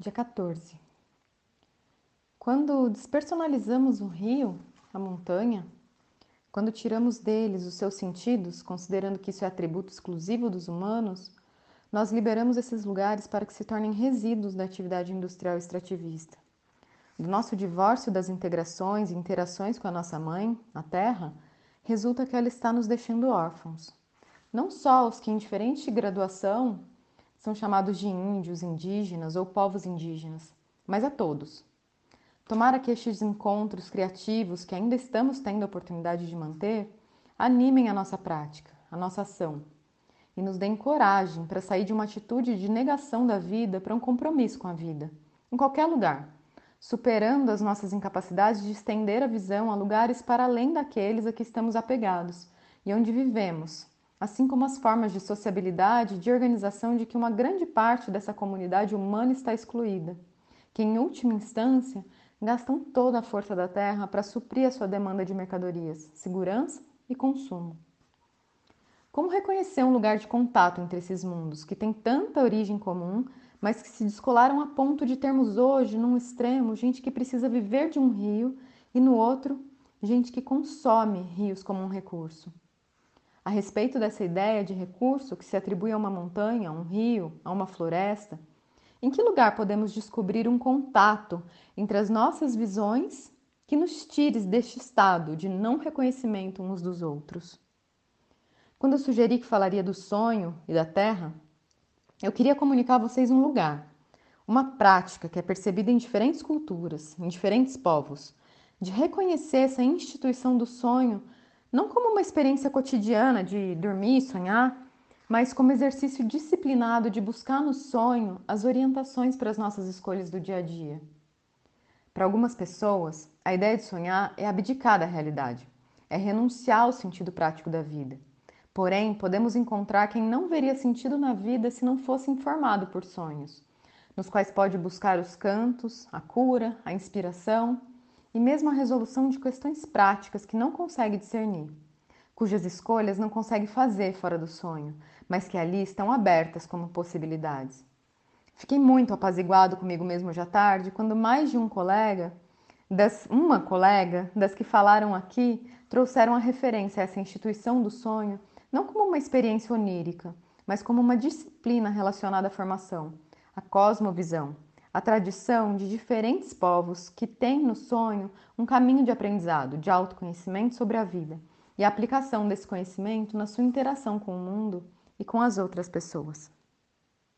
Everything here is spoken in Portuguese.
Dia 14. Quando despersonalizamos o rio, a montanha, quando tiramos deles os seus sentidos, considerando que isso é atributo exclusivo dos humanos, nós liberamos esses lugares para que se tornem resíduos da atividade industrial extrativista. Do nosso divórcio das integrações e interações com a nossa mãe, a Terra, resulta que ela está nos deixando órfãos. Não só os que, em diferente graduação, são chamados de índios, indígenas ou povos indígenas, mas a todos. Tomara que estes encontros criativos que ainda estamos tendo a oportunidade de manter animem a nossa prática, a nossa ação e nos deem coragem para sair de uma atitude de negação da vida para um compromisso com a vida, em qualquer lugar, superando as nossas incapacidades de estender a visão a lugares para além daqueles a que estamos apegados e onde vivemos, assim como as formas de sociabilidade e de organização de que uma grande parte dessa comunidade humana está excluída, que, em última instância, gastam toda a força da terra para suprir a sua demanda de mercadorias, segurança e consumo. Como reconhecer um lugar de contato entre esses mundos que têm tanta origem comum, mas que se descolaram a ponto de termos hoje, num extremo, gente que precisa viver de um rio e no outro, gente que consome rios como um recurso? A respeito dessa ideia de recurso que se atribui a uma montanha, a um rio, a uma floresta, em que lugar podemos descobrir um contato entre as nossas visões que nos tire deste estado de não reconhecimento uns dos outros? Quando eu sugeri que falaria do sonho e da terra, eu queria comunicar a vocês um lugar, uma prática que é percebida em diferentes culturas, em diferentes povos, de reconhecer essa instituição do sonho não como uma experiência cotidiana de dormir e sonhar, mas como exercício disciplinado de buscar no sonho as orientações para as nossas escolhas do dia a dia. Para algumas pessoas, a ideia de sonhar é abdicar da realidade, é renunciar ao sentido prático da vida. Porém, podemos encontrar quem não veria sentido na vida se não fosse informado por sonhos, nos quais pode buscar os cantos, a cura, a inspiração e mesmo a resolução de questões práticas que não consegue discernir, cujas escolhas não consegue fazer fora do sonho, mas que ali estão abertas como possibilidades. Fiquei muito apaziguado comigo mesmo à tarde quando mais de um colega, das, uma colega das que falaram aqui, trouxeram a referência a essa instituição do sonho não como uma experiência onírica, mas como uma disciplina relacionada à formação, a cosmovisão, a tradição de diferentes povos que têm no sonho um caminho de aprendizado, de autoconhecimento sobre a vida e a aplicação desse conhecimento na sua interação com o mundo e com as outras pessoas.